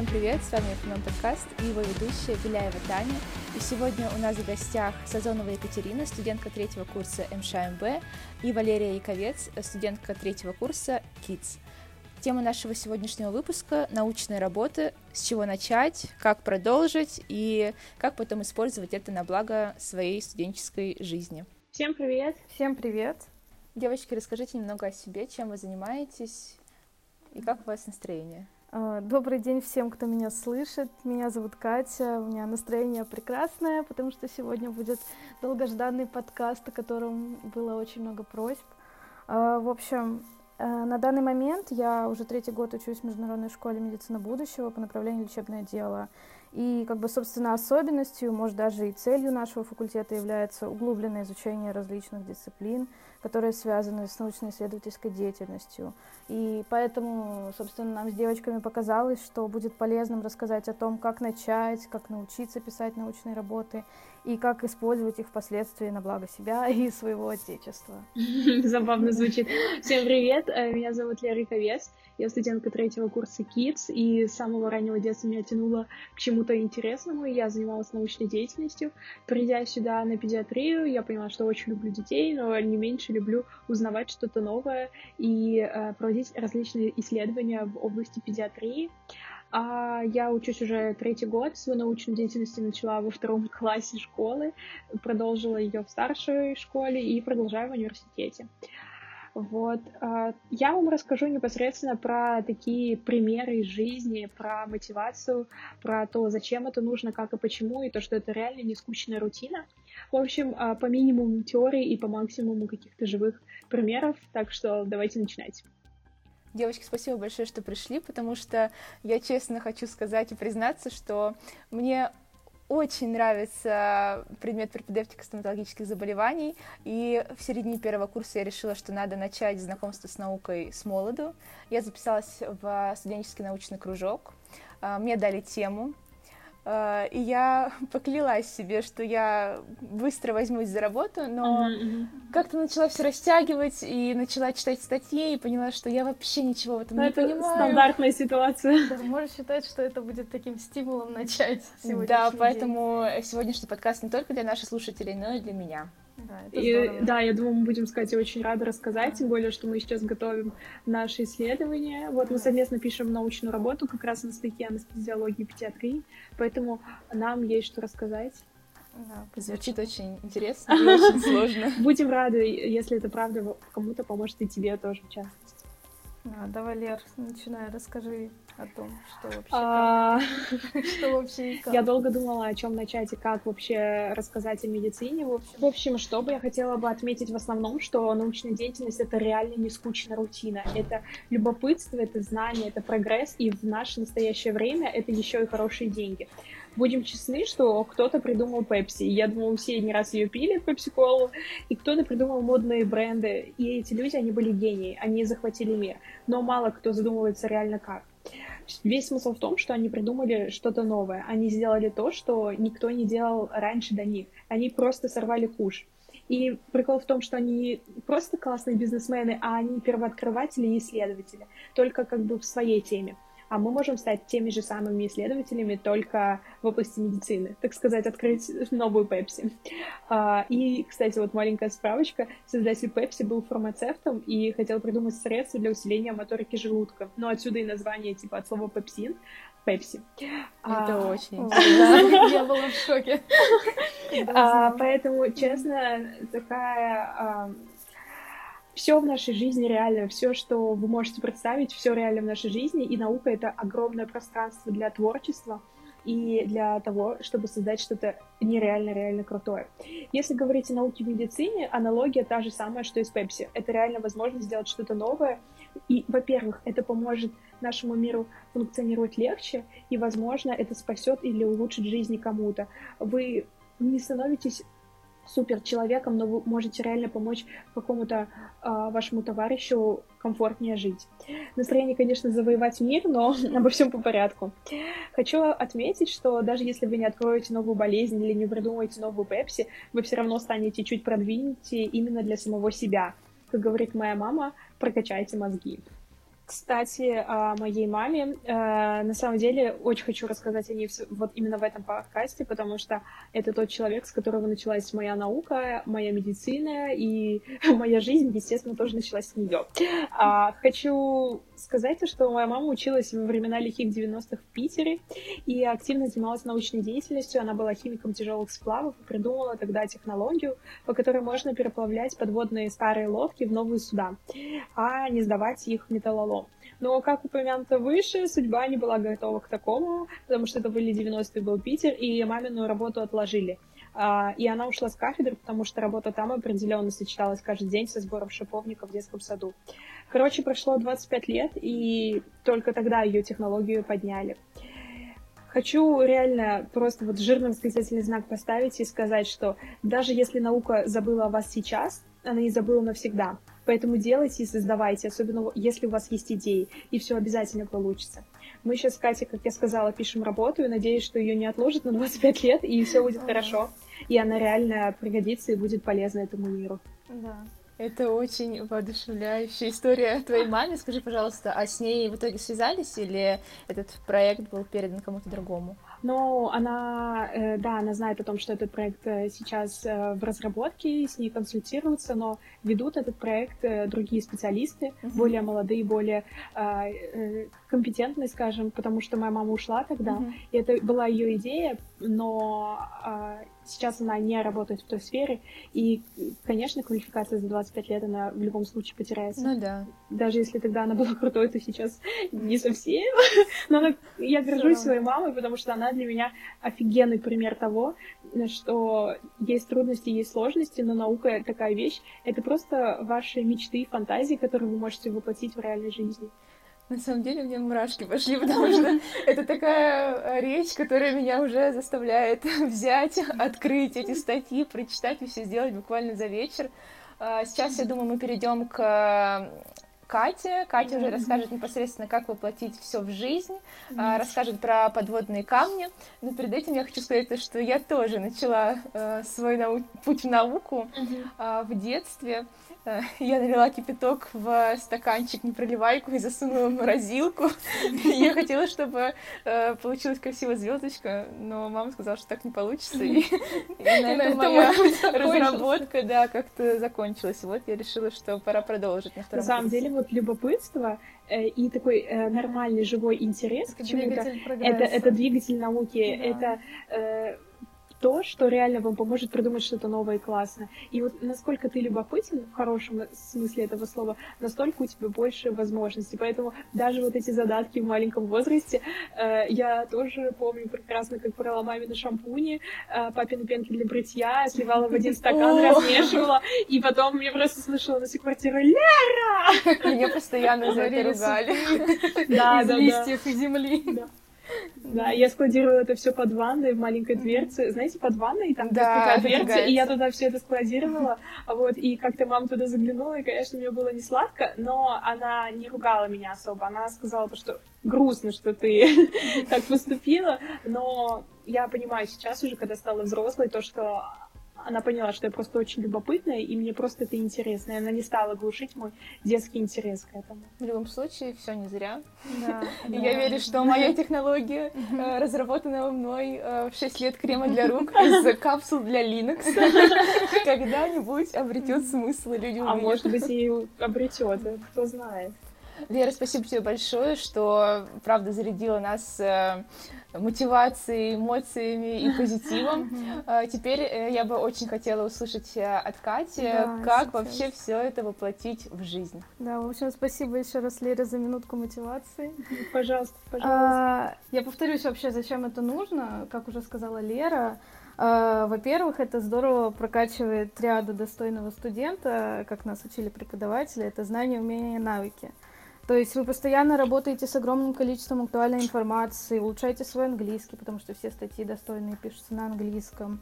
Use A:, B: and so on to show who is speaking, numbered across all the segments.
A: Всем привет, с вами Эконом Подкаст и его ведущая Беляева Таня. И сегодня у нас в гостях Сазонова Екатерина, студентка третьего курса МШМБ, и Валерия Яковец, студентка третьего курса КИТС. Тема нашего сегодняшнего выпуска — научные работы, с чего начать, как продолжить и как потом использовать это на благо своей студенческой жизни.
B: Всем привет!
C: Всем привет!
A: Девочки, расскажите немного о себе, чем вы занимаетесь и как у вас настроение?
C: А, добрый день всем, кто меня слышит. Меня зовут Катя. У меня настроение прекрасное, потому что сегодня будет долгожданный подкаст, о котором было очень много просьб. А, в общем, Э, на данный момент я уже третий год учусь в Международной школе медицины будущего по направлению лечебное дело. И, как бы, собственно, особенностью, может, даже и целью нашего факультета является углубленное изучение различных дисциплин, которые связаны с научно-исследовательской деятельностью. И поэтому, собственно, нам с девочками показалось, что будет полезным рассказать о том, как начать, как научиться писать научные работы и как использовать их впоследствии на благо себя и своего отечества.
B: Забавно звучит. Всем привет, э, меня зовут Лера Ковец, я студентка третьего курса KIDS, и с самого раннего детства меня тянуло к чему-то интересному, и я занималась научной деятельностью. Придя сюда на педиатрию, я поняла, что очень люблю детей, но не меньше люблю узнавать что-то новое и э, проводить различные исследования в области педиатрии. А я учусь уже третий год, свою научную деятельность начала во втором классе школы, продолжила ее в старшей школе и продолжаю в университете. Вот. А, я вам расскажу непосредственно про такие примеры из жизни, про мотивацию, про то, зачем это нужно, как и почему, и то, что это реально не скучная рутина. В общем, а, по минимуму теории и по максимуму каких-то живых примеров. Так что давайте начинать.
A: Девочки, спасибо большое, что пришли, потому что я честно хочу сказать и признаться, что мне очень нравится предмет пропедевтика стоматологических заболеваний, и в середине первого курса я решила, что надо начать знакомство с наукой с молоду. Я записалась в студенческий научный кружок, а, мне дали тему, и я поклялась себе, что я быстро возьмусь за работу, но uh-huh, uh-huh. как-то начала все растягивать и начала читать статьи и поняла, что я вообще ничего в этом но ну, не это понимаю.
B: Стандартная ситуация.
C: Да, можешь считать, что это будет таким стимулом начать
A: сегодня. Да, поэтому день. сегодняшний подкаст не только для наших слушателей, но и для меня.
B: Да, и, да, я думаю, мы будем, кстати, очень рады рассказать, тем более, что мы сейчас готовим наши исследования. Вот мы совместно пишем научную работу как раз на стыке анестезиологии и педиатрии, поэтому нам есть что рассказать.
A: Да, звучит очень интересно и очень сложно.
B: Будем рады, если это правда кому-то поможет и тебе тоже, в частности.
C: Да, давай, Лер, начинай, расскажи о том, что вообще а... что вообще как.
B: Я долго думала, о чем начать и как вообще рассказать о медицине. В общем, в общем, что бы я хотела бы отметить в основном, что научная деятельность — это реально не скучная рутина. Это любопытство, это знание, это прогресс, и в наше настоящее время это еще и хорошие деньги будем честны, что кто-то придумал Пепси. Я думаю, все не раз ее пили, Пепси-колу, и кто-то придумал модные бренды. И эти люди, они были гении, они захватили мир. Но мало кто задумывается реально как. Весь смысл в том, что они придумали что-то новое. Они сделали то, что никто не делал раньше до них. Они просто сорвали куш. И прикол в том, что они не просто классные бизнесмены, а они первооткрыватели и исследователи, только как бы в своей теме а мы можем стать теми же самыми исследователями только в области медицины, так сказать, открыть новую Пепси. И, кстати, вот маленькая справочка. Создатель Пепси был фармацевтом и хотел придумать средства для усиления моторики желудка. Но отсюда и название типа от слова пепсин, Пепси.
A: Это а, очень интересно.
C: Я была в шоке.
B: А, поэтому, честно, такая а, все в нашей жизни реально, все, что вы можете представить, все реально в нашей жизни, и наука — это огромное пространство для творчества и для того, чтобы создать что-то нереально-реально крутое. Если говорить о науке в медицине, аналогия та же самая, что и с Пепси. Это реально возможность сделать что-то новое, и, во-первых, это поможет нашему миру функционировать легче, и, возможно, это спасет или улучшит жизни кому-то. Вы не становитесь супер человеком, но вы можете реально помочь какому-то э, вашему товарищу комфортнее жить. Настроение, конечно, завоевать мир, но обо всем по порядку. Хочу отметить, что даже если вы не откроете новую болезнь или не придумаете новую пепси, вы все равно станете чуть продвинутее именно для самого себя. Как говорит моя мама, прокачайте мозги. Кстати, о моей маме. Э, на самом деле, очень хочу рассказать о ней вот именно в этом подкасте, потому что это тот человек, с которого началась моя наука, моя медицина, и моя жизнь, естественно, тоже началась с нее. А, хочу сказать, что моя мама училась во времена лихих 90-х в Питере и активно занималась научной деятельностью. Она была химиком тяжелых сплавов и придумала тогда технологию, по которой можно переплавлять подводные старые лодки в новые суда, а не сдавать их металлолом. Но, как упомянуто выше, судьба не была готова к такому, потому что это были 90-е, был Питер, и мамину работу отложили. А, и она ушла с кафедры, потому что работа там определенно сочеталась каждый день со сбором шиповника в детском саду. Короче, прошло 25 лет, и только тогда ее технологию подняли. Хочу реально просто вот жирный восклицательный знак поставить и сказать, что даже если наука забыла о вас сейчас, она не забыла навсегда. Поэтому делайте и создавайте, особенно если у вас есть идеи, и все обязательно получится. Мы сейчас с Катей, как я сказала, пишем работу, и надеюсь, что ее не отложат на 25 лет, и все будет хорошо. И она реально пригодится и будет полезна этому миру.
A: Да. Это очень воодушевляющая история твоей маме. Скажи, пожалуйста, а с ней в итоге связались или этот проект был передан кому-то другому?
B: Но она, э, да, она знает о том, что этот проект э, сейчас э, в разработке, с ней консультируются, но ведут этот проект другие специалисты, uh-huh. более молодые, более компетентные, скажем, потому что моя мама ушла тогда, uh-huh. и это была ее идея, но сейчас она не работает в той сфере, и, конечно, квалификация за 25 лет, она в любом случае потеряется.
A: Ну да.
B: Даже если тогда она была крутой, то сейчас не совсем. Но она, я горжусь своей мамой, потому что она для меня офигенный пример того, что есть трудности, есть сложности, но наука такая вещь. Это просто ваши мечты и фантазии, которые вы можете воплотить в реальной жизни.
A: На самом деле у меня мурашки пошли, потому что это такая речь, которая меня уже заставляет взять, открыть эти статьи, прочитать и все сделать буквально за вечер. А, сейчас, я думаю, мы перейдем к Кате. Катя уже расскажет непосредственно, как воплотить все в жизнь, mm-hmm. расскажет про подводные камни. Но перед этим я хочу сказать, что я тоже начала э, свой нау- путь в науку mm-hmm. в детстве. Э, я налила кипяток в стаканчик непроливайку и засунула в морозилку. Я хотела, чтобы э, получилась красивая звездочка, но мама сказала, что так не получится. И, и на этом моя разработка, да, как-то закончилась. Вот я решила, что пора продолжить
B: на втором На самом деле, вот любопытство э, и такой нормальный живой интерес к чему-то, это, это двигатель науки, это то, что реально вам поможет придумать что-то новое и классное. И вот насколько ты любопытен, в хорошем смысле этого слова, настолько у тебя больше возможностей. Поэтому даже вот эти задатки в маленьком возрасте, э, я тоже помню прекрасно, как брала мамины шампуни, э, папины пенки для бритья, сливала в один стакан, размешивала, и потом мне просто слышала на всю квартиру «Лера!»
A: Меня постоянно за это ругали.
B: Да, да,
A: листьев и земли.
B: Да, я складировала это все под ванной в маленькой дверце. Знаете, под ванной там да, такая дверца, и я туда все это складировала. Вот, и как-то мама туда заглянула, и, конечно, мне было не сладко, но она не ругала меня особо. Она сказала, что грустно, что ты так поступила, но я понимаю сейчас уже, когда стала взрослой, то, что она поняла, что я просто очень любопытная, и мне просто это интересно. И она не стала глушить мой детский интерес к этому.
A: В любом случае, все не зря. Да, я верю, что моя технология, э, разработанная мной э, в 6 лет крема для рук из капсул для Linux, когда-нибудь обретет смысл, и люди
B: А может быть, и обретет, кто знает.
A: Лера, спасибо тебе большое, что, правда, зарядила нас э, мотивацией, эмоциями и позитивом. А, теперь э, я бы очень хотела услышать э, от Кати, да, как сейчас. вообще все это воплотить в жизнь.
C: Да, в общем, спасибо еще раз, Лере, за минутку мотивации.
B: Пожалуйста, пожалуйста. А,
C: я повторюсь вообще, зачем это нужно, как уже сказала Лера. А, во-первых, это здорово прокачивает триаду достойного студента, как нас учили преподаватели, это знания, умения, навыки. То есть вы постоянно работаете с огромным количеством актуальной информации, улучшаете свой английский, потому что все статьи достойные пишутся на английском.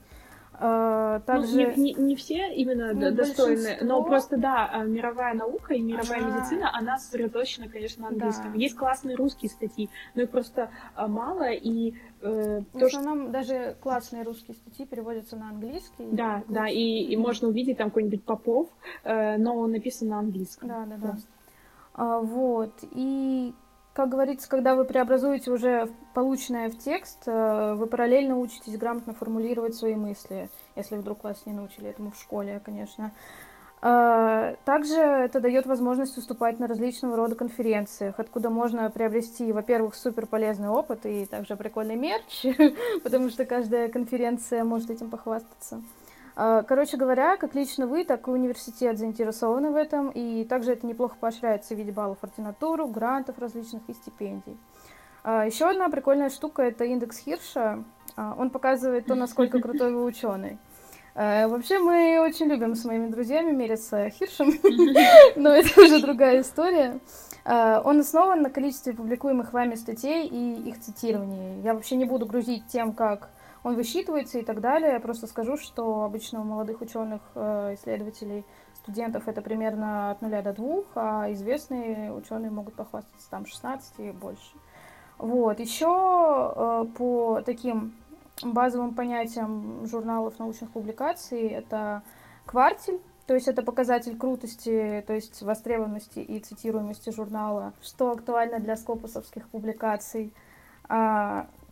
B: А, также... Ну, не, не, не все именно ну, достойные, большинство... но просто да, а, мировая наука и мировая она... медицина, она сосредоточена, конечно, на английском. Да. Есть классные русские статьи, но их просто а, мало, и
C: э, в то, основном что... даже классные русские статьи переводятся на английский.
B: Да, да, и, и можно увидеть там какой-нибудь Попов, э, но он написан на английском.
C: Да, да, да. Просто. А, вот. И, как говорится, когда вы преобразуете уже полученное в текст, э, вы параллельно учитесь грамотно формулировать свои мысли, если вдруг вас не научили этому в школе, конечно. А, также это дает возможность выступать на различного рода конференциях, откуда можно приобрести, во-первых, супер полезный опыт и также прикольный мерч, потому что каждая конференция может этим похвастаться. А, короче говоря, как лично вы, так и университет заинтересованы в этом, и также это неплохо поощряется в виде баллов ординатуру, грантов различных и стипендий. А, Еще одна прикольная штука – это индекс Хирша. Он показывает то, насколько крутой вы ученый. Вообще мы очень любим с моими друзьями мериться хиршем, но это уже другая история. Он основан на количестве публикуемых вами статей и их цитировании. Я вообще не буду грузить тем, как он высчитывается и так далее. Я просто скажу, что обычно у молодых ученых, э, исследователей, студентов это примерно от 0 до 2, а известные ученые могут похвастаться там 16 и больше. Вот. Еще по таким базовым понятием журналов научных публикаций это квартель, то есть это показатель крутости, то есть востребованности и цитируемости журнала, что актуально для скопусовских публикаций.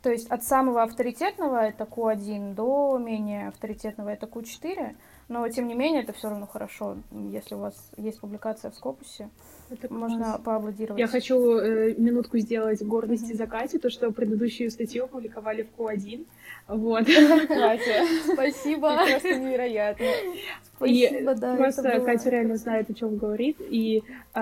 C: То есть от самого авторитетного это Q1 до менее авторитетного это Q4, но тем не менее это все равно хорошо, если у вас есть публикация в скопусе. Это можно поаплодировать.
B: Я хочу э, минутку сделать гордости mm-hmm. за Катю, то, что предыдущую статью опубликовали в Q1. Вот.
A: Катя, спасибо. Это просто невероятно.
B: Спасибо, и да. Просто было... Катя реально знает, о чем говорит. И э,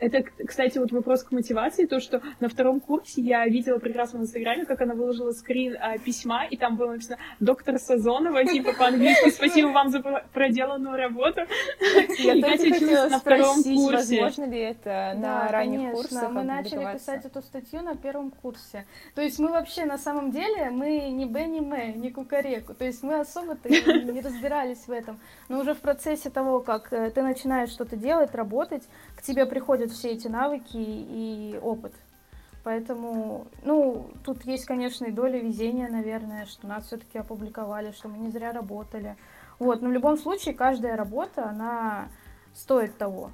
B: это, кстати, вот вопрос к мотивации, то, что на втором курсе я видела прекрасно в Инстаграме, как она выложила скрин э, письма, и там было написано «Доктор Сазонова», типа по-английски «Спасибо вам за проделанную работу».
A: Я только хотела на втором курсе. возможно ли это на ранних курсах
C: мы начали писать эту статью на первом курсе. То есть мы вообще на самом деле, мы не Б, не М, не Кукареку. То есть мы особо-то не разбирались в этом. Но уже в процессе того, как э, ты начинаешь что-то делать, работать, к тебе приходят все эти навыки и опыт. Поэтому, ну, тут есть, конечно, и доля везения, наверное, что нас все-таки опубликовали, что мы не зря работали. Вот, но в любом случае каждая работа, она стоит того.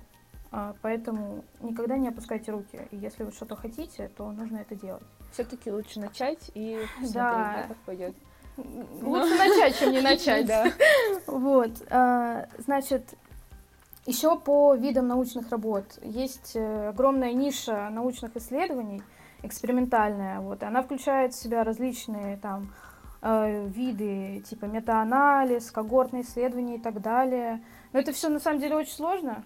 C: А, поэтому никогда не опускайте руки. И если вы что-то хотите, то нужно это делать.
A: Все-таки лучше начать и смотреть, да. как пойдет.
C: Лучше начать, чем не начать. Да. Вот. А, значит, еще по видам научных работ. Есть э, огромная ниша научных исследований, экспериментальная. Вот. Она включает в себя различные там э, виды, типа метаанализ, когортные исследования и так далее. Но это все на самом деле очень сложно.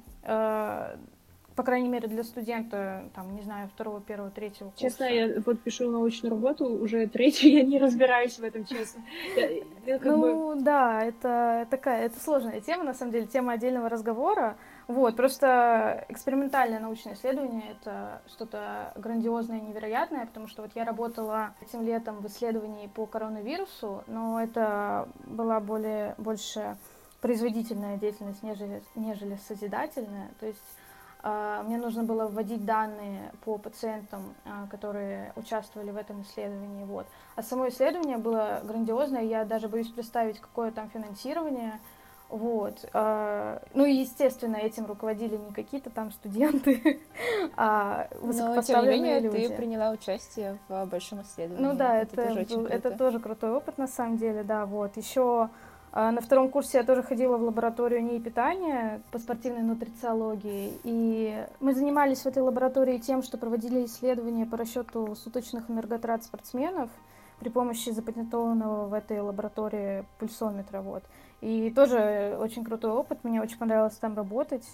C: По крайней мере, для студента, там, не знаю, второго, первого, третьего курса.
B: Честно, я вот пишу научную работу, уже третью, я не разбираюсь в этом, честно. Я,
C: я ну, бы... да, это такая, это сложная тема, на самом деле, тема отдельного разговора. Вот, просто экспериментальное научное исследование — это что-то грандиозное, невероятное, потому что вот я работала этим летом в исследовании по коронавирусу, но это была более, больше производительная деятельность, нежели, нежели созидательная. То есть мне нужно было вводить данные по пациентам, а, которые участвовали в этом исследовании. Вот. А само исследование было грандиозное, я даже боюсь представить, какое там финансирование. Вот. А, ну и, естественно, этим руководили не какие-то там студенты, а высокопоставленные
A: Но, тем не менее,
C: люди.
A: ты приняла участие в большом исследовании.
C: Ну да, это, это, тоже, был, это тоже крутой опыт, на самом деле, да, вот. Еще а, на втором курсе я тоже ходила в лабораторию НИИ питания по спортивной нутрициологии. И мы занимались в этой лаборатории тем, что проводили исследования по расчету суточных энерготрат спортсменов при помощи запатентованного в этой лаборатории пульсометра. Вот. И тоже очень крутой опыт, мне очень понравилось там работать.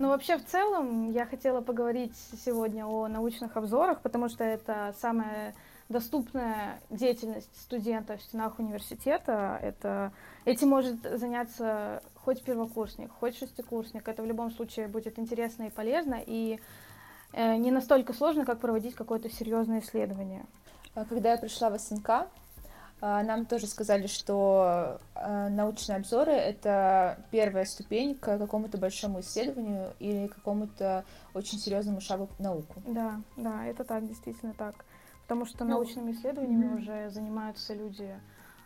C: Ну, вообще, в целом, я хотела поговорить сегодня о научных обзорах, потому что это самое доступная деятельность студента в стенах университета. Это, этим может заняться хоть первокурсник, хоть шестикурсник. Это в любом случае будет интересно и полезно, и э, не настолько сложно, как проводить какое-то серьезное исследование.
A: А когда я пришла в СНК, э, нам тоже сказали, что э, научные обзоры — это первая ступень к какому-то большому исследованию или какому-то очень серьезному шагу в науку.
C: Да, да, это так, действительно так. Потому что ну, научными исследованиями уже занимаются люди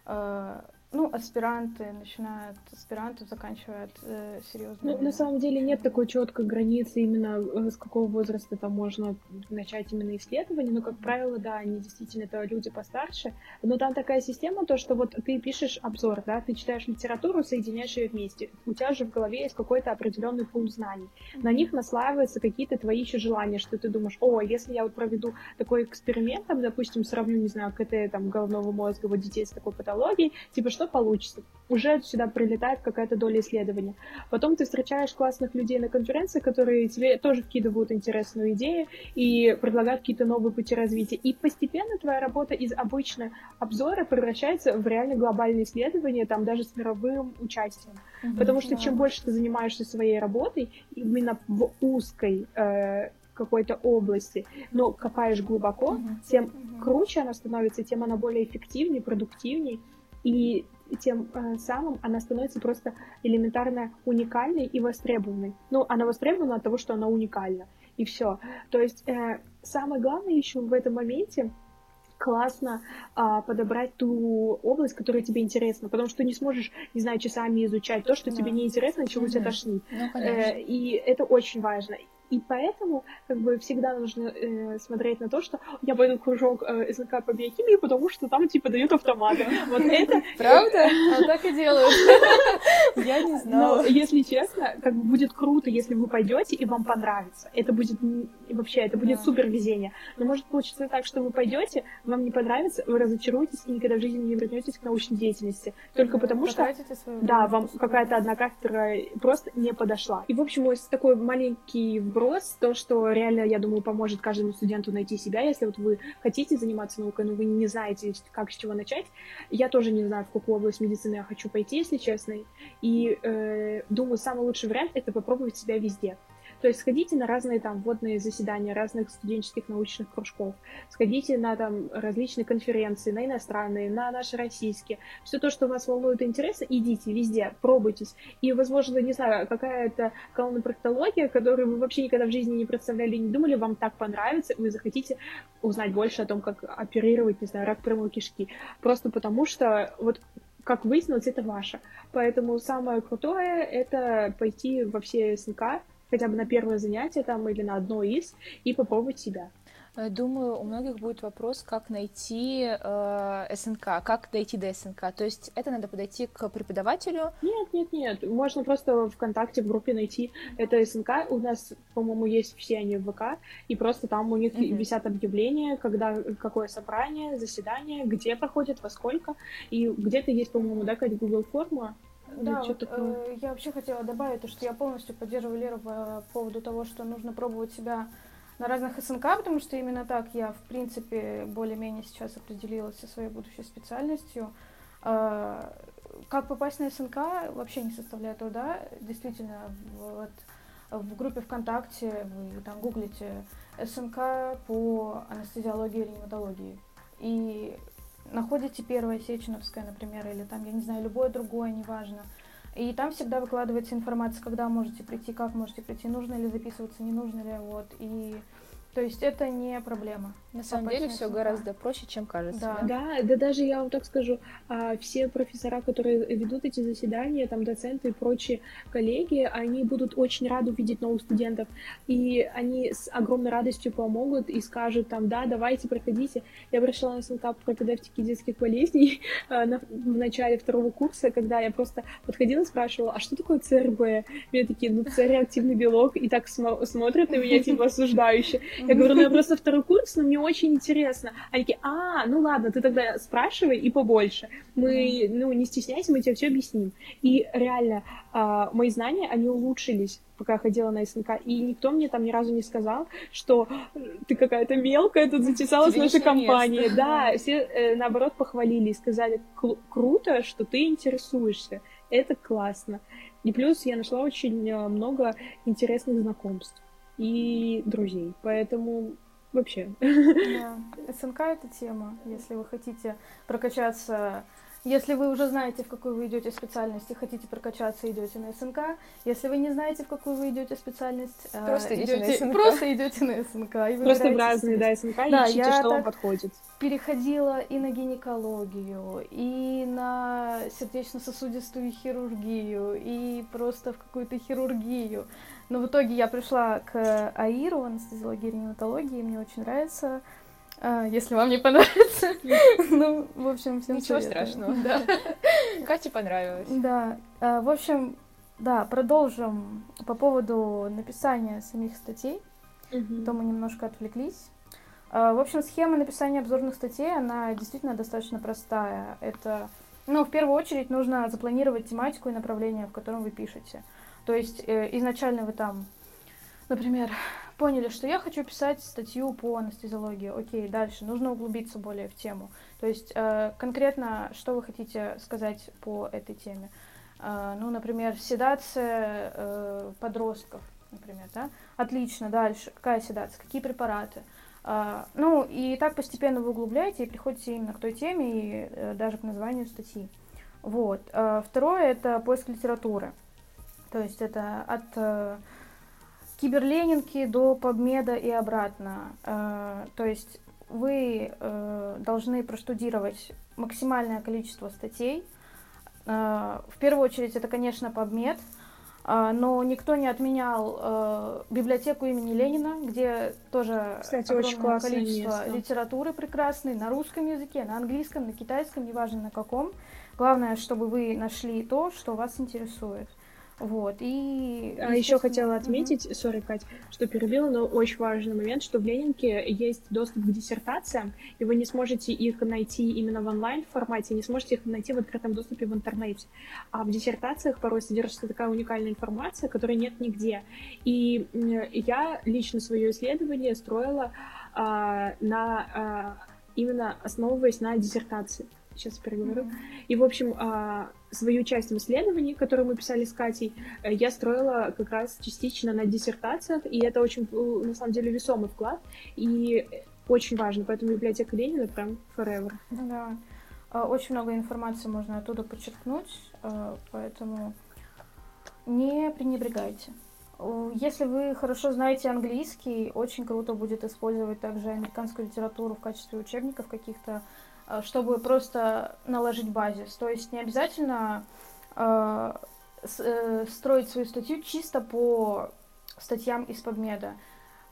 C: э, ну, аспиранты начинают, аспиранты заканчивают э, серьезно.
B: Ну, на самом деле нет такой четкой границы именно э, с какого возраста там можно начать именно исследование, но, как правило, да, они действительно это люди постарше, но там такая система, то, что вот ты пишешь обзор, да, ты читаешь литературу, соединяешь ее вместе, у тебя же в голове есть какой-то определенный пул знаний, на них наслаиваются какие-то твои еще желания, что ты думаешь, о, если я вот проведу такой эксперимент, там, допустим, сравню, не знаю, КТ там головного мозга вот детей с такой патологией, типа, что получится. Уже сюда прилетает какая-то доля исследования. Потом ты встречаешь классных людей на конференции, которые тебе тоже вкидывают интересную идею и предлагают какие-то новые пути развития. И постепенно твоя работа из обычного обзора превращается в реально глобальное исследование, там даже с мировым участием. Mm-hmm, Потому что да. чем больше ты занимаешься своей работой, именно в узкой э, какой-то области, но копаешь глубоко, mm-hmm. тем круче она становится, тем она более эффективнее, продуктивнее и тем э, самым она становится просто элементарно уникальной и востребованной. Ну, она востребована от того, что она уникальна, и все. То есть э, самое главное еще в этом моменте классно а, подобрать ту область, которая тебе интересна, потому что ты не сможешь, не знаю, часами изучать то, что да. тебе не интересно, чего mm-hmm. тебя тошнит. Ну, э, и это очень важно. И поэтому как бы всегда нужно э, смотреть на то, что я пойду в кружок э, СНК по биохимии, потому что там типа дают автоматы. Вот это...
A: Правда? А так и делают. Я не знала.
B: Но, если честно, как бы будет круто, если вы пойдете и вам понравится. Это будет вообще, это будет супер везение. Но может получиться так, что вы пойдете, вам не понравится, вы разочаруетесь и никогда в жизни не вернетесь к научной деятельности. Только потому что... Да, вам какая-то одна кафедра просто не подошла. И, в общем, мой такой маленький вброс, то, что реально, я думаю, поможет каждому студенту найти себя, если вот вы хотите заниматься наукой, но вы не знаете, как, с чего начать. Я тоже не знаю, в какую область медицины я хочу пойти, если честно, и э, думаю, самый лучший вариант — это попробовать себя везде. То есть сходите на разные там вводные заседания разных студенческих научных кружков, сходите на там различные конференции, на иностранные, на наши российские. Все то, что вас волнует и интересно, идите везде, пробуйтесь. И, возможно, не знаю, какая-то колонопроктология, которую вы вообще никогда в жизни не представляли, не думали, вам так понравится, вы захотите узнать больше о том, как оперировать, не знаю, рак прямой кишки. Просто потому что вот как выяснилось, это ваше. Поэтому самое крутое — это пойти во все СНК, хотя бы на первое занятие там или на одно из, и попробовать себя.
A: Э, думаю, у многих будет вопрос, как найти э, СНК, как дойти до СНК. То есть это надо подойти к преподавателю?
B: Нет, нет, нет. Можно просто ВКонтакте в группе найти это СНК. У нас, по-моему, есть все они в ВК, и просто там у них mm-hmm. висят объявления, когда какое собрание, заседание, где проходит, во сколько. И где-то есть, по-моему, да, какая-то Google форма,
C: да, вот, э, я вообще хотела добавить, то, что я полностью поддерживаю Леру по поводу того, что нужно пробовать себя на разных СНК, потому что именно так я, в принципе, более-менее сейчас определилась со своей будущей специальностью. Э, как попасть на СНК вообще не составляет труда. Действительно, вот в группе ВКонтакте вы там гуглите СНК по анестезиологии и реаниматологии. И находите первое Сеченовское, например, или там, я не знаю, любое другое, неважно. И там всегда выкладывается информация, когда можете прийти, как можете прийти, нужно ли записываться, не нужно ли, вот. И то есть это не проблема.
A: На самом деле все гораздо проще, чем кажется.
B: Да. да, да, даже я вам так скажу, а, все профессора, которые ведут эти заседания, там доценты и прочие коллеги, они будут очень рады увидеть новых студентов, и они с огромной радостью помогут и скажут там, да, давайте, проходите. Я пришла на СНК по пропедевтике детских болезней а, на, в начале второго курса, когда я просто подходила и спрашивала, а что такое ЦРБ? Мне такие, ну, С реактивный белок, и так см- смотрят на меня, типа, осуждающе. Я говорю, ну, я просто второй курс, но мне очень интересно. Они такие, а, ну ладно, ты тогда спрашивай и побольше. Мы, ну, не стесняйся, мы тебе все объясним. И реально, э, мои знания, они улучшились пока я ходила на СНК, и никто мне там ни разу не сказал, что ты какая-то мелкая тут затесалась в нашей компании. Место. Да, все э, наоборот похвалили и сказали, круто, что ты интересуешься, это классно. И плюс я нашла очень э, много интересных знакомств и друзей, поэтому вообще.
C: Да. СНК это тема. Если вы хотите прокачаться Если вы уже знаете, в какую вы идете специальность и хотите прокачаться, идете на СНК. Если вы не знаете, в какую вы идете специальность,
A: э, просто идете, идете на СНК.
C: Просто идете на СНК.
B: И просто в разные, да, СНК да, ищите, я что вам подходит.
C: Переходила и на гинекологию, и на сердечно-сосудистую хирургию, и просто в какую-то хирургию. Но в итоге я пришла к АИРу, анестезиологии и реаниматологии, и мне очень нравится а, если вам не понравится. Ну, в общем, всем
A: Ничего страшного. Да. Кате понравилось.
C: Да. А, в общем, да, продолжим по поводу написания самих статей. То мы немножко отвлеклись. А, в общем, схема написания обзорных статей, она действительно достаточно простая. Это, ну, в первую очередь нужно запланировать тематику и направление, в котором вы пишете. То есть э, изначально вы там, например, поняли, что я хочу писать статью по анестезиологии. Окей, дальше нужно углубиться более в тему. То есть э, конкретно, что вы хотите сказать по этой теме? Э, ну, например, седация э, подростков, например, да? Отлично, дальше. Какая седация? Какие препараты? Uh, ну, и так постепенно вы углубляете и приходите именно к той теме и uh, даже к названию статьи. Вот. Uh, второе — это поиск литературы. То есть это от киберленинки до побмеда и обратно. Э, то есть вы э, должны проштудировать максимальное количество статей. Э, в первую очередь это, конечно, PubMed, но никто не отменял библиотеку имени Ленина, где тоже
B: Кстати, очень
C: количество
B: место.
C: литературы прекрасной на русском языке, на английском, на китайском, неважно на каком. Главное, чтобы вы нашли то, что вас интересует. Вот, и...
B: А еще хотела отметить, сори, Кать, что перебила, но очень важный момент, что в Ленинке есть доступ к диссертациям, и вы не сможете их найти именно в онлайн-формате, не сможете их найти в открытом доступе в интернете. А в диссертациях порой содержится такая уникальная информация, которой нет нигде. И я лично свое исследование строила а, на... А, именно основываясь на диссертации сейчас переговорю. Mm-hmm. И, в общем, а, свою часть в исследовании, которую мы писали с Катей, э, я строила как раз частично на диссертациях, и это очень, э, на самом деле, весомый вклад, и очень важно, поэтому библиотека Ленина прям forever.
C: Да, а, очень много информации можно оттуда подчеркнуть, э, поэтому не пренебрегайте. Если вы хорошо знаете английский, очень круто будет использовать также американскую литературу в качестве учебников каких-то чтобы просто наложить базис. То есть не обязательно э, э, строить свою статью чисто по статьям из PubMed.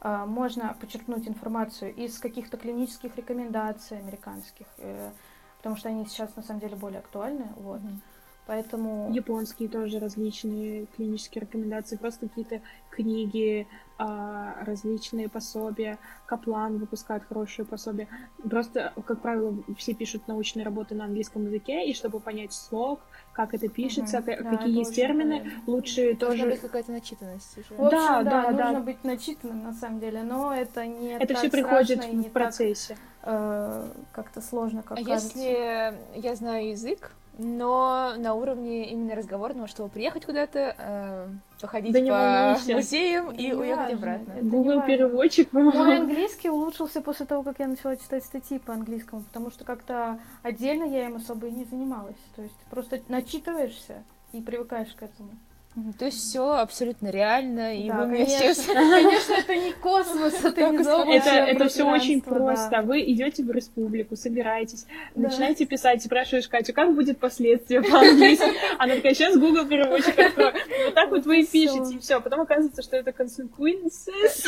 C: Э, можно подчеркнуть информацию из каких-то клинических рекомендаций американских, э, потому что они сейчас на самом деле более актуальны. Вот. Mm-hmm. Поэтому...
B: Японские тоже различные клинические рекомендации, просто какие-то книги, а, различные пособия. Каплан выпускает хорошие пособия. Просто, как правило, все пишут научные работы на английском языке, и чтобы понять слог, как это пишется, угу. какие да, есть термины, правильно. лучше
A: Должна
B: тоже...
A: быть какая-то начитанность уже.
C: В общем, да, да, да, нужно быть начитанным на самом деле, но это не
B: Это все приходит в процессе.
C: Так, э, как-то сложно, как
A: а
C: кажется.
A: если я знаю язык, но на уровне именно разговорного, чтобы приехать куда-то, э, походить да по музеям и не уехать важно. обратно.
B: Google переводчик
C: Мой английский улучшился после того, как я начала читать статьи по английскому, потому что как-то отдельно я им особо и не занималась. То есть просто начитываешься и привыкаешь к этому.
A: То есть все абсолютно реально, и
C: да,
A: вы
C: мне сейчас... Конечно, это не космос, это не
B: Это, это все очень просто. Да. Вы идете в республику, собираетесь, да. начинаете писать, спрашиваешь Катю, как будет последствия по-английски. Она такая, сейчас Google переводчик открою. Вот так вот вы и пишете, и все. Потом оказывается, что это consequences.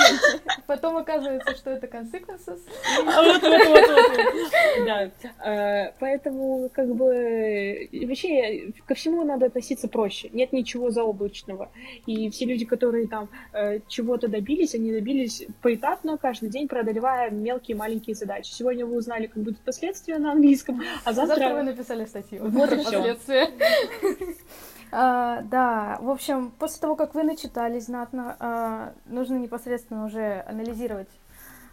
C: Потом оказывается, что это consequences.
B: А вот, вот, вот, вот. Да. А, поэтому, как бы, вообще, ко всему надо относиться проще. Нет ничего за облачного. И все люди, которые там э, чего-то добились, они добились поэтапно, каждый день преодолевая мелкие маленькие задачи. Сегодня вы узнали, как будут последствия на английском, а завтра...
C: завтра вы написали статью.
B: Вот и последствия.
C: А, да, в общем, после того, как вы начитали знатно, а, нужно непосредственно уже анализировать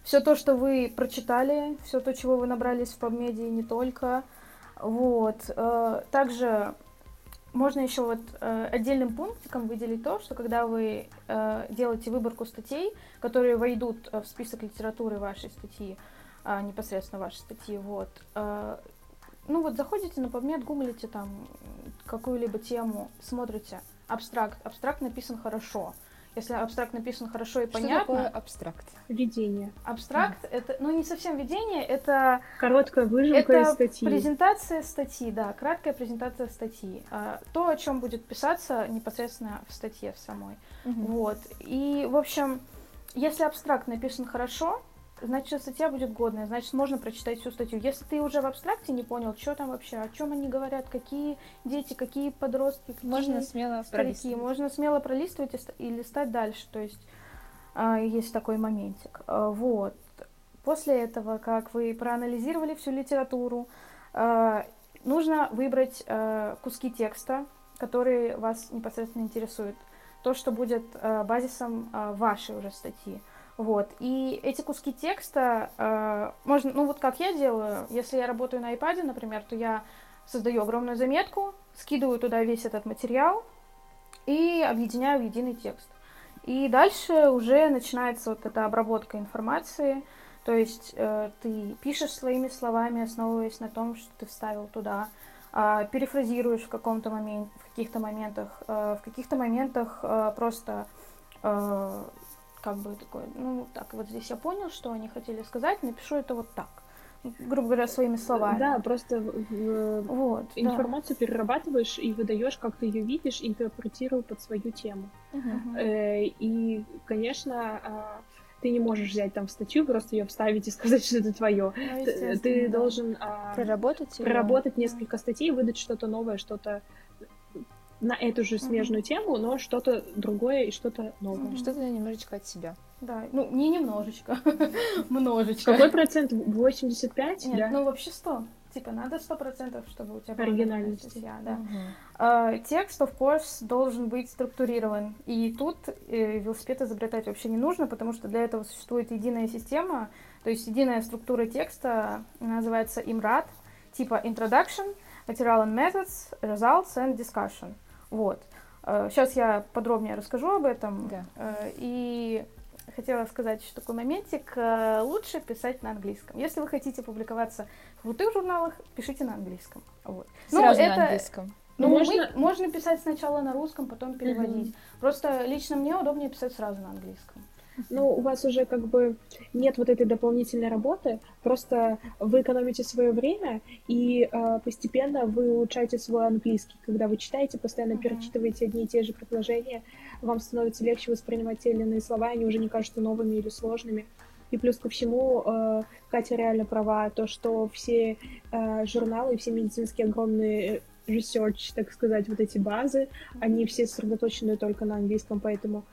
C: все то, что вы прочитали, все то, чего вы набрались в PubMed и не только. Вот. А, также можно еще вот э, отдельным пунктиком выделить то, что когда вы э, делаете выборку статей, которые войдут э, в список литературы вашей статьи, э, непосредственно вашей статьи, вот, э, ну вот заходите на PubMed, гуглите там какую-либо тему, смотрите, абстракт, абстракт написан хорошо. Если абстракт написан хорошо и
A: Что
C: понятно.
A: такое абстракт?
B: Видение.
C: Абстракт это, ну не совсем видение, это
B: Короткая выжимка из
C: это
B: статьи.
C: презентация статьи, да, краткая презентация статьи. А, То, о чем будет писаться непосредственно в статье в самой.
A: Мгм.
C: Вот. И, в общем, если абстракт написан хорошо, значит, статья будет годная, значит, можно прочитать всю статью. Если ты уже в абстракте не понял, что там вообще, о чем они говорят, какие дети, какие подростки, какие
A: Можно смело
C: старики,
A: пролистывать.
C: можно смело пролистывать и, ст- и листать дальше. То есть а, есть такой моментик. А, Вот. После этого, как вы проанализировали всю литературу, а, нужно выбрать куски текста, которые вас непосредственно интересуют. То, что будет базисом вашей уже статьи. Вот. И эти куски текста а, можно, ну вот как я делаю, если я работаю на iPad, например, то я создаю огромную заметку, скидываю туда весь этот материал и объединяю в единый текст. И дальше уже начинается вот эта обработка информации, то есть э, ты пишешь своими словами, основываясь на том, что ты вставил туда, а, перефразируешь в каком-то моменте, в каких-то моментах, э, в каких-то моментах э, просто э, как бы такой, ну так вот здесь я понял, что они хотели сказать, напишу это вот так, грубо говоря, своими словами.
B: Да, просто в- в-
C: Вот. да.
B: информацию перерабатываешь и выдаешь, как ты ее видишь, интерпретируя под свою тему. Э, И, конечно, а, ты не можешь взять там статью, просто ее вставить и сказать, что это твое.
C: Ну,
B: Ты,
C: да.
B: должен а,
A: Проработать
B: проработать несколько статей, выдать что-то новое, что-то на эту же смежную тему, но что-то другое и что-то новое.
C: Мгм.
A: Что-то немножечко от себя.
C: Да, ну не немножечко, множечко.
B: Какой процент? 85?
C: Нет,
B: да?
C: ну вообще 100. Типа надо 100%, чтобы у тебя
B: Оригинальность.
C: статья, да.
A: Мгм.
C: А, Текст, of course, должен быть структурирован. И тут э, велосипед изобретать вообще не нужно, потому что для этого существует единая система, то есть единая структура текста называется IMRAD, типа Introduction, Material and Methods, Results and Discussion. Вот. Сейчас я подробнее расскажу об этом.
A: Да.
C: Э, И хотела сказать еще такой моментик. Э, Лучше писать на английском. Если вы хотите публиковаться в крутых журналах, пишите на английском. Вот. Ну,
A: Сразу
C: это-
A: на английском.
C: Ну,
B: Можно-
C: мы- можно писать сначала на русском, потом переводить. Просто лично мне удобнее писать сразу на английском.
B: Ну, у вас уже как бы нет вот этой дополнительной работы, просто вы экономите свое время и э, постепенно вы улучшаете свой английский. Когда вы читаете, постоянно
C: Мгм.
B: перечитываете одни и те же предложения, вам становится легче воспринимать те или иные слова, они уже не кажутся новыми или сложными. И плюс ко всему, э, Катя реально права, то, что все э, журналы все медицинские огромные research, так сказать, вот эти базы, они все сосредоточены только на английском, поэтому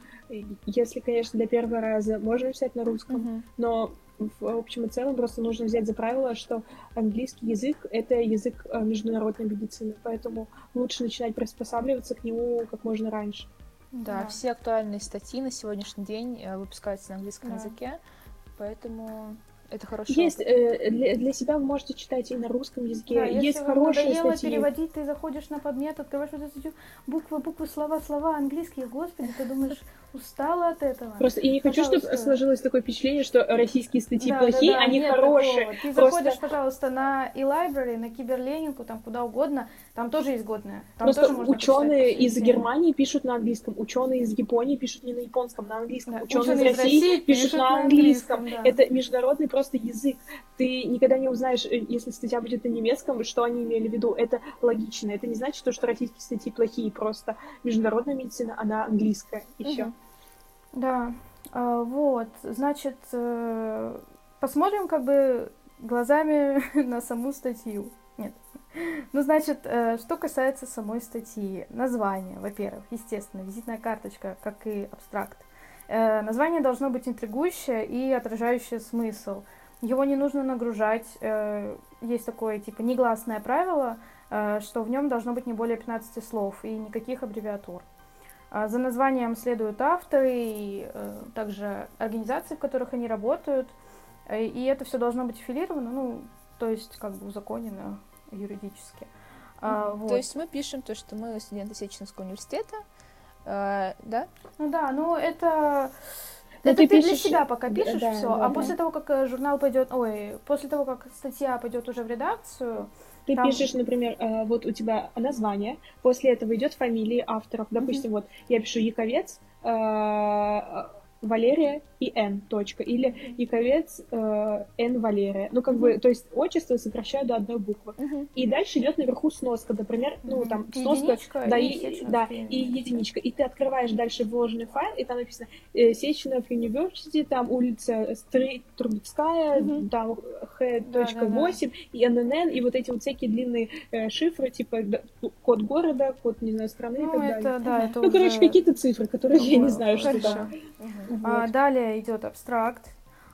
B: если, конечно, для первого раза можно писать на русском,
A: Мгм.
B: но в общем и целом просто нужно взять за правило, что английский язык — это язык э, международной медицины, поэтому лучше начинать приспосабливаться к нему как можно раньше.
A: Да,
C: Да.
A: все актуальные статьи на сегодняшний день э, выпускаются на английском
C: Да.
A: языке, поэтому это хорошо.
B: Есть э, для, для себя вы можете читать и на русском языке,
C: Да, если
B: есть
C: вам
B: хорошие
C: надоело
B: статьи.
C: переводить, ты заходишь на подмет, открываешь вот эту статью, буквы, буквы, слова, слова, английские, господи, ты думаешь, устала от этого.
B: Просто я не хочу, чтобы сложилось такое впечатление, что российские статьи
C: Да,
B: плохие,
C: да, да,
B: они
C: нет
B: хорошие.
C: такого. Ты
B: Просто-
C: заходишь, пожалуйста, на e-library, на киберленинку, там куда угодно, там тоже есть годное. Там
B: Просто
C: тоже можно
B: ученые из. Германии пишут на английском, ученые из Японии пишут не на японском, на английском,
C: Да,
B: ученые, из России пишут на английском.
C: да.
B: Это международный просто язык. Ты никогда не узнаешь, э, если статья будет на немецком, что они имели в виду. Это логично. Это не значит, то, что российские статьи плохие. Просто международная медицина, она английская. И все.
C: Да, а, вот, значит, э, посмотрим как бы глазами на саму статью. Нет. Ну, значит, э, что касается самой статьи. Название, во-первых, естественно, визитная карточка, как и абстракт. Э, Название должно быть интригующее и отражающее смысл. Его не нужно нагружать. э, Есть такое, типа, негласное правило, э, что в нем должно быть не более 15 слов и никаких аббревиатур. А За названием следуют авторы и также организации, в которых они работают. И это все должно быть аффилировано, ну, то есть как бы узаконено юридически. А,
A: Мгм.
C: вот.
A: То есть мы пишем то, что мы студенты Сеченовского университета, э, да?
C: Ну да, ну это...
B: Ну,
C: это
B: ты
C: ты, для
B: пишешь-
C: себя пока пишешь
B: да,
C: все,
B: да,
C: а
B: да.
C: после того, как э, журнал пойдет, ой, после того, как статья пойдет уже в редакцию,
B: Ты
C: Там-
B: пишешь, например, э, вот у тебя название, после этого идет фамилии авторов. Допустим, вот я пишу Яковец, э, Валерия и Н. Точка. Или Яковец э, Н. Валерия. Ну, как бы, то есть отчество сокращаю до одной буквы.
A: Мгм.
B: И дальше идет наверху сноска, например, ну,
C: Мгм.
B: там, сноска,
C: Единичка
B: да,
C: и
B: и, да,
C: и-
B: и единичка. И ты открываешь дальше вложенный файл, и там написано э, Сеченов University, там улица Стрит Трубецкая,
A: Мгм.
B: там Х.8 и ННН, и вот эти вот всякие длинные э, шифры, типа да, код города, код, не знаю, страны и
C: Ну,
B: так далее.
C: это, да, это
B: Ну,
C: уже...
B: короче, какие-то цифры, которые я не знаю, что
C: хорошо.
B: там.
A: Мгм.
C: А,
B: Вот.
C: далее идет абстракт.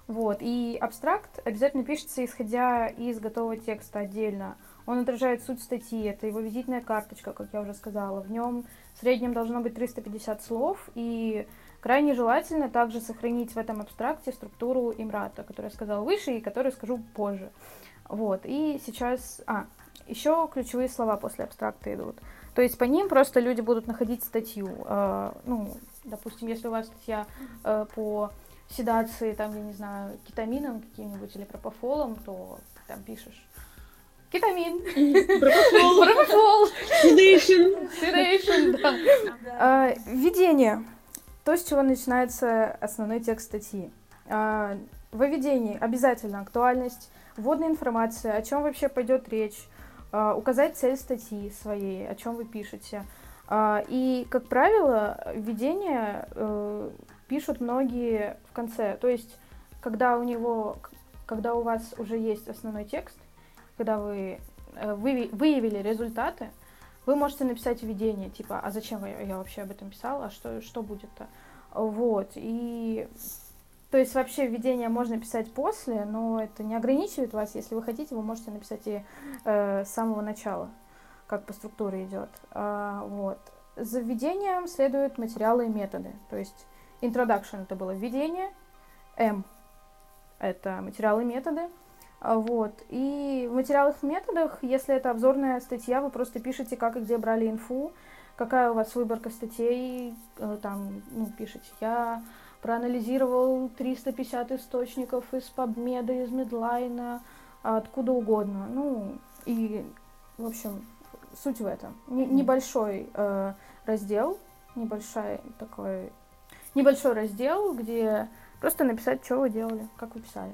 C: Вот. И абстракт обязательно пишется, исходя из готового текста отдельно. Он отражает суть статьи, это его визитная карточка, как я уже сказала. В нем в среднем должно быть 350 слов, и крайне желательно также сохранить в этом абстракте структуру имрата, которую я сказала выше и которую скажу позже. Вот. И сейчас... А, еще ключевые слова после абстракта идут. То есть по ним просто люди будут находить статью. Э, ну, допустим, если у вас статья э, по седации, там, я не знаю, кетамином каким-нибудь или пропофолом, то там пишешь кетамин,
B: Пропофол,
C: пропофол,
B: sedation.
C: sedation, да. А, Введение. То, с чего начинается основной текст статьи. А, Во введении обязательно актуальность, вводная информация, о чем вообще пойдет речь, а, указать цель статьи своей, о чем вы пишете. А, И, как правило, введение э, пишут многие в конце. То есть, когда у него, когда у вас уже есть основной текст, когда вы э, выявили результаты, вы можете написать введение, типа, а зачем я, вообще об этом писал, а что, что будет-то? Вот, и... То есть вообще введение можно писать после, но это не ограничивает вас. Если вы хотите, вы можете написать и э, с самого начала, как по структуре идет. А, вот. За введением следуют материалы и методы. То есть introduction это было введение, M это материалы и методы, а, Вот. И в материалах и методах, если это обзорная статья, вы просто пишете, как и где брали инфу, какая у вас выборка статей, э, там, ну, пишете, я проанализировал 350 источников из PubMed, из Медлайна, откуда угодно. Ну, и, в общем, суть в этом. Не- небольшой э, раздел, небольшой такой, небольшой раздел, где просто написать, что вы делали, как вы писали.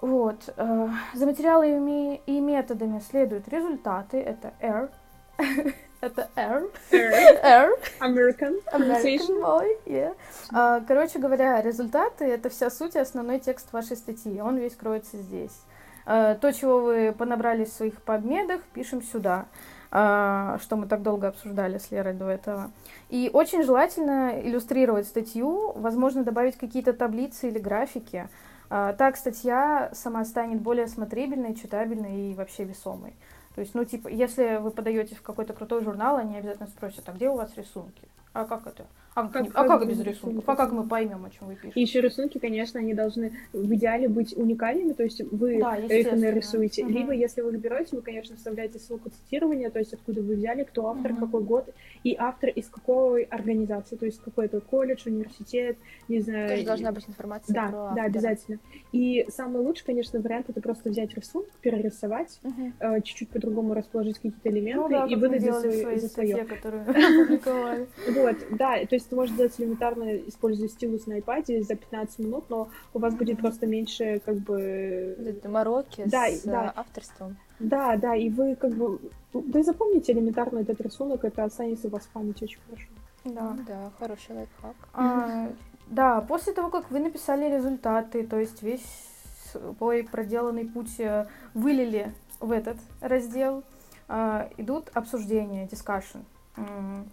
C: Вот. э, За материалами и методами следуют результаты. Это R. Это R. R.
B: American
C: American boy, yeah. А, Короче говоря, результаты — это вся суть и основной текст вашей статьи. Он весь кроется здесь. А, То, чего вы понабрали в своих подмедах, пишем сюда, что мы так долго обсуждали с Лерой до этого. И очень желательно иллюстрировать статью, возможно, добавить какие-то таблицы или графики. А, Так статья сама станет более смотрибельной, читабельной и вообще весомой. То есть, ну, типа, если вы подаетесь в какой-то крутой журнал, они обязательно спросят, а где у вас рисунки? А как это? А как, а
B: как без
C: рисунков? А как мы поймем, о чем вы пишете?
B: И еще рисунки, конечно, они должны в идеале быть уникальными, то есть вы
C: Да,
B: их нарисуете.
C: Мгм.
B: Либо, если вы их берете, вы, конечно, вставляете ссылку цитирования, то есть откуда вы взяли, кто автор,
C: Мгм.
B: какой год, и автор из какой организации, то есть какой это колледж, университет, не знаю.
A: Тоже должна быть информация
B: Да,
A: про
B: да,
A: автора.
B: обязательно. И самый лучший, конечно, вариант это просто взять рисунок, перерисовать, э, чуть-чуть по-другому расположить какие-то элементы
C: Ну да,
B: и выдать за,
C: своей
B: за свое.
C: статье, которую опубликовали.
B: Вот, да, то есть ты можешь сделать элементарно, используя стилус на iPad за 15 минут, но у вас будет просто меньше, как бы...
A: Мороки
B: Да,
A: с
B: да.
A: э, авторством.
B: Да, да, и вы как бы... Да и запомните элементарно этот рисунок, это останется у вас в памяти очень хорошо.
C: Да.
A: Ну Да, хороший лайфхак.
C: А, Да, после того, как вы написали результаты, то есть весь свой проделанный путь э, вылили в этот раздел, а, идут обсуждения. М,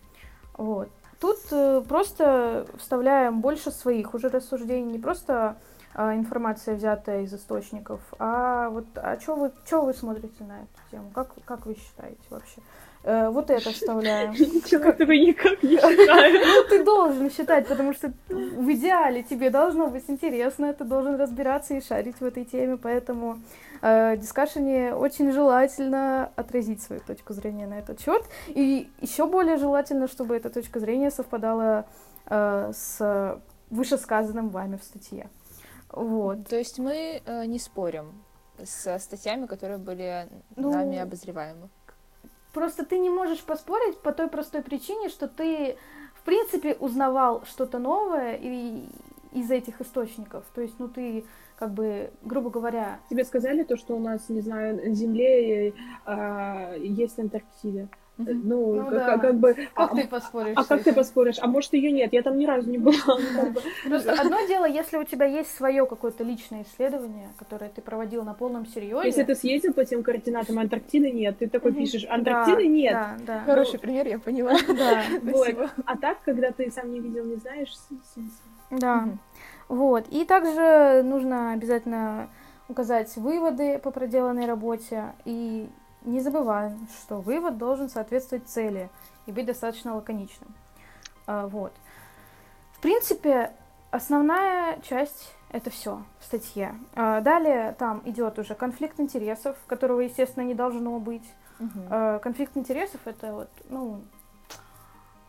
C: Вот. Тут э, просто вставляем больше своих уже рассуждений, не просто а, информация, взятая из источников, а вот а что вы, чё вы смотрите на эту тему? Как, как вы считаете вообще? Э, Вот это вставляем.
B: Ничего этого никак не знаю.
C: Ну, ты должен считать, потому что в идеале тебе должно быть интересно, ты должен разбираться и шарить в этой теме, поэтому дискашене очень желательно отразить свою точку зрения на этот счет, и еще более желательно, чтобы эта точка зрения совпадала э, с вышесказанным вами в статье. Вот.
A: То есть мы э, не спорим. с статьями, которые были ну, нами обозреваемы.
C: Просто ты не можешь поспорить по той простой причине, что ты, в принципе, узнавал что-то новое и из этих источников. То есть, ну, ты как бы, грубо говоря...
B: Тебе сказали то, что у нас, не знаю, на Земле э, есть Антарктида?
C: Ну, ну как, да. как бы. Как а, ты поспоришь?
B: А как ты поспоришь? А может ее нет? Я там ни разу не была. Ну,
C: Просто одно дело, если у тебя есть свое какое-то личное исследование, которое ты проводил на полном серьезе.
B: Если ты съездил по тем координатам Антарктиды нет, ты такой пишешь Антарктиды нет. Да,
A: да. Хороший пример, я поняла. Да.
B: А так, когда ты сам не видел, не знаешь.
C: Да. Вот. И также нужно обязательно указать выводы по проделанной работе и не забываем, что вывод должен соответствовать цели и быть достаточно лаконичным. А, вот. В принципе, основная часть это все в статье. А, далее там идет уже конфликт интересов, которого, естественно, не должно быть. Угу. Конфликт интересов это вот, ну,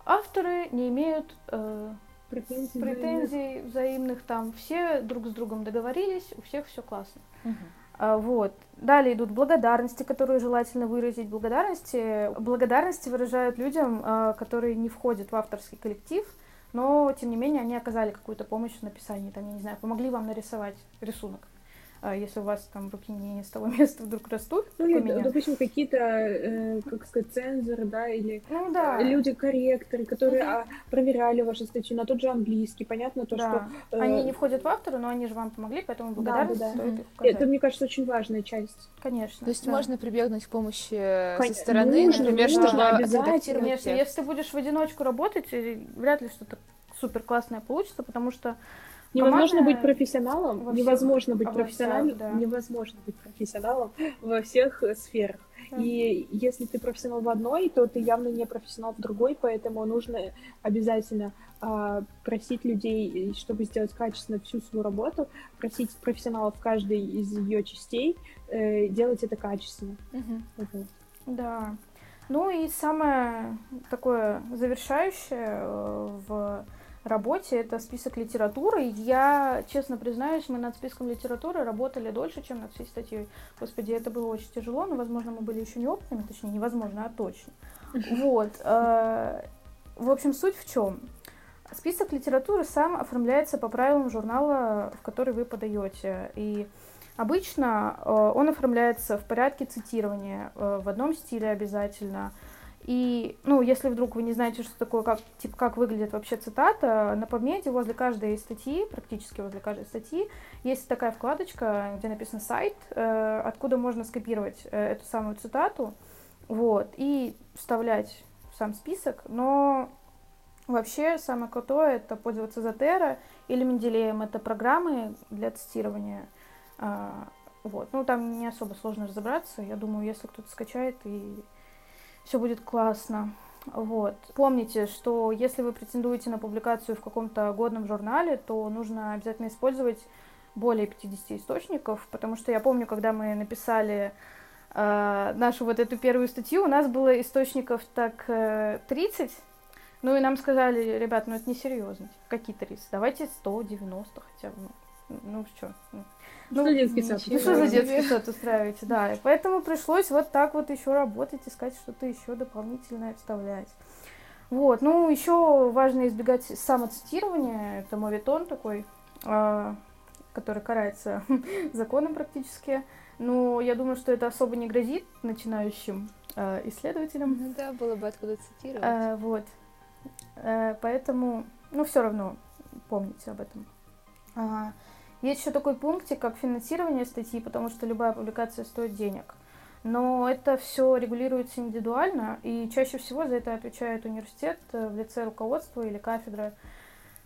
C: авторы не имеют э, претензий, претензий взаимных, там все друг с другом договорились, у всех все классно. Угу. А, вот. Далее идут благодарности, которые желательно выразить. Благодарности, благодарности выражают людям, а, которые не входят в авторский коллектив, но, тем не менее, они оказали какую-то помощь в написании, там, я не знаю, помогли вам нарисовать рисунок. А если у вас там руки не с того места вдруг растут.
B: Ну, нет, допустим, какие-то, э, как сказать, цензоры, да, или ну, да. люди-корректоры, которые угу. а, проверяли ваши статьи на тот же английский. Понятно то, да.
C: что... Э... Они не входят в авторы, но они же вам помогли, поэтому благодарность да, да, да. стоит их
B: указать. Это, мне кажется, очень важная часть.
C: Конечно.
A: То есть да. можно прибегнуть к помощи Кон... со стороны, нужно, например,
C: нужно, чтобы обязательно. Конечно, если ты будешь в одиночку работать, вряд ли что-то супер классное получится, потому что
B: Невозможно быть профессионалом, невозможно быть профессионалом, да. невозможно быть профессионалом во всех сферах. И если ты профессионал в одной, то ты явно не профессионал в другой, поэтому нужно обязательно э, просить людей, чтобы сделать качественно всю свою работу, просить профессионалов в каждой из ее частей э, делать это качественно.
C: Угу. Да. Ну и самое такое завершающее э, в работе это список литературы. Я, честно признаюсь, мы над списком литературы работали дольше, чем над всей статьей. Господи, это было очень тяжело, но, возможно, мы были еще неопытными, точнее, невозможно, а точно. Вот. Э, в общем, суть в чем? Список литературы сам оформляется по правилам журнала, в который вы подаете. И обычно э, он оформляется в порядке цитирования, э, в одном стиле обязательно – и, ну, если вдруг вы не знаете, что такое, как, типа, как выглядит вообще цитата, на PubMed возле каждой статьи, практически возле каждой статьи, есть такая вкладочка, где написано сайт, э, откуда можно скопировать э, эту самую цитату, вот, и вставлять в сам список, но вообще самое крутое это пользоваться Zotero или Менделеем, это программы для цитирования, э, вот, ну, там не особо сложно разобраться, я думаю, если кто-то скачает и все будет классно. Вот. Помните, что если вы претендуете на публикацию в каком-то годном журнале, то нужно обязательно использовать более 50 источников, потому что я помню, когда мы написали э, нашу вот эту первую статью, у нас было источников так э, 30, ну и нам сказали, ребят, ну это несерьезно, какие 30, давайте 190 хотя бы, ну что,
B: ну, что детский сад?
C: Ну, что за детский сад устраиваете, да. И поэтому пришлось вот так вот еще работать, искать что-то еще дополнительное вставлять. Вот, ну, еще важно избегать самоцитирования. Это моветон такой, э, который карается законом практически. Но я думаю, что это особо не грозит начинающим э, исследователям.
A: Ну да, было бы откуда цитировать.
C: Э, вот. Э, поэтому, ну, все равно помните об этом. Ага. Есть еще такой пунктик, как финансирование статьи, потому что любая публикация стоит денег. Но это все регулируется индивидуально, и чаще всего за это отвечает университет э, в лице руководства или кафедры.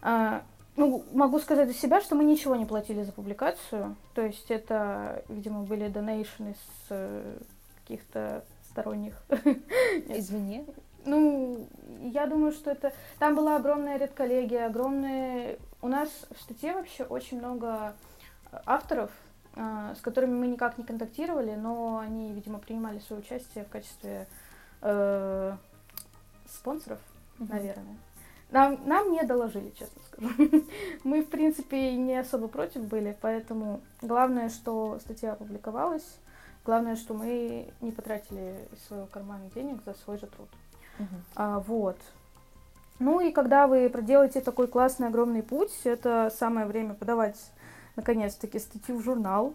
C: А, ну, могу сказать за себя, что мы ничего не платили за публикацию. То есть это, видимо, были донейшны с э, каких-то сторонних.
A: Извини.
C: Ну, я думаю, что это... Там была огромная редколлегия, огромные у нас в статье вообще очень много авторов, э, с которыми мы никак не контактировали, но они, видимо, принимали свое участие в качестве э, спонсоров, mm-hmm. наверное. Нам, нам не доложили, честно скажу. Мы, в принципе, не особо против были, поэтому главное, что статья опубликовалась, главное, что мы не потратили из своего кармана денег за свой же труд. Uh-huh. А, вот. Ну и когда вы проделаете такой классный огромный путь, это самое время подавать наконец-таки статью в журнал.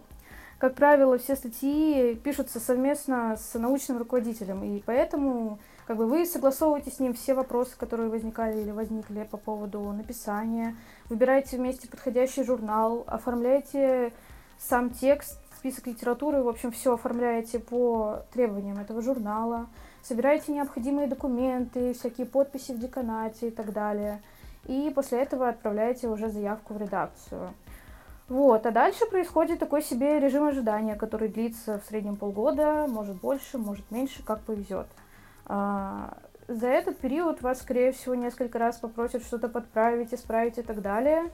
C: Как правило, все статьи пишутся совместно с научным руководителем, и поэтому как бы вы согласовываете с ним все вопросы, которые возникали или возникли по поводу написания, выбираете вместе подходящий журнал, оформляете сам текст, список литературы, в общем, все оформляете по требованиям этого журнала, собираете необходимые документы, всякие подписи в деканате и так далее. И после этого отправляете уже заявку в редакцию. Вот, а дальше происходит такой себе режим ожидания, который длится в среднем полгода, может больше, может меньше, как повезет. А, за этот период вас, скорее всего, несколько раз попросят что-то подправить, исправить и так далее.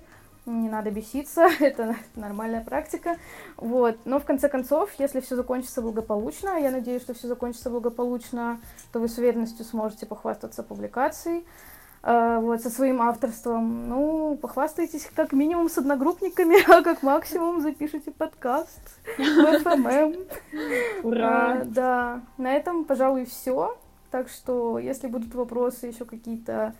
C: Не надо беситься, это нормальная практика. Вот. Но в конце концов, если все закончится благополучно, я надеюсь, что все закончится благополучно, то вы с уверенностью сможете похвастаться публикацией. А, вот, со своим авторством. Ну, похвастайтесь как минимум с одногруппниками, а как максимум запишите подкаст в ФММ.
B: Ура!
C: А, да, на этом, пожалуй, все. Так что, если будут вопросы еще какие-то,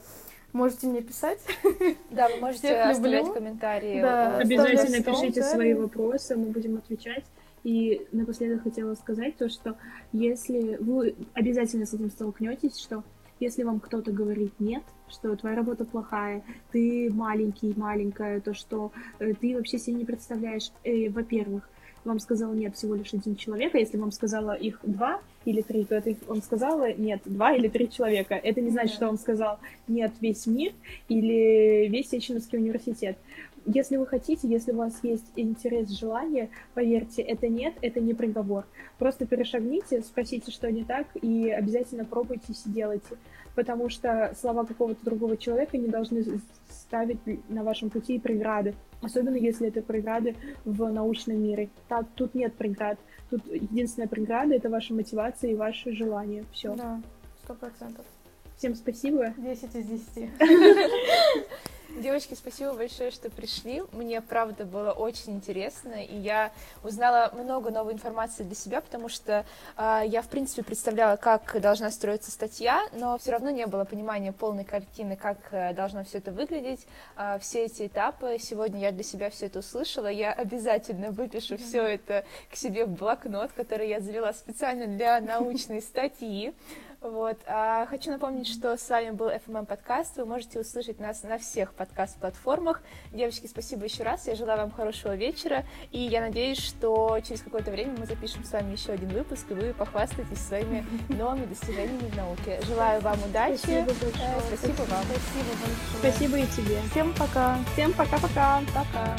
C: можете мне писать.
A: Да, вы можете оставлять комментарии.
B: Да, обязательно пишите свои вопросы, мы будем отвечать. И напоследок хотела сказать то, что если вы обязательно с этим столкнетесь, что если вам кто-то говорит нет, что твоя работа плохая, ты маленький, маленькая, то, что э, ты вообще себе не представляешь, э, во-первых, вам сказал нет всего лишь один человек, а если вам сказала их два или три, то это вам сказала нет два или три человека. Это не значит, что вам сказал нет весь мир или весь Сеченовский университет. Если вы хотите, если у вас есть интерес, желание, поверьте, это нет, это не приговор. Просто перешагните, спросите, что не так, и обязательно пробуйте и делайте. Потому что слова какого-то другого человека не должны ставить на вашем пути преграды. Особенно если это преграды в научном мире. Так, тут нет преград. Тут единственная преграда — это ваша мотивация и ваше желание. Все.
C: Да, сто процентов.
B: Всем спасибо.
C: Десять из десяти.
A: Девочки, спасибо большое, что пришли. Мне, правда, было очень интересно, и я узнала много новой информации для себя, потому что э, я, в принципе, представляла, как должна строиться статья, но все равно не было понимания полной картины, как э, должно все это выглядеть, э, все эти этапы. Сегодня я для себя все это услышала. Я обязательно выпишу все это к себе в блокнот, который я завела специально для научной статьи. Вот. А хочу напомнить, что с вами был FMM подкаст. Вы можете услышать нас на всех подкаст-платформах. Девочки, спасибо еще раз. Я желаю вам хорошего вечера. И я надеюсь, что через какое-то время мы запишем с вами еще один выпуск, и вы похвастаетесь своими новыми достижениями в науке. Желаю вам удачи.
B: Спасибо, большое.
A: Спасибо вам.
C: Спасибо большое.
B: Спасибо и тебе.
C: Всем пока.
B: Всем пока-пока.
A: Пока.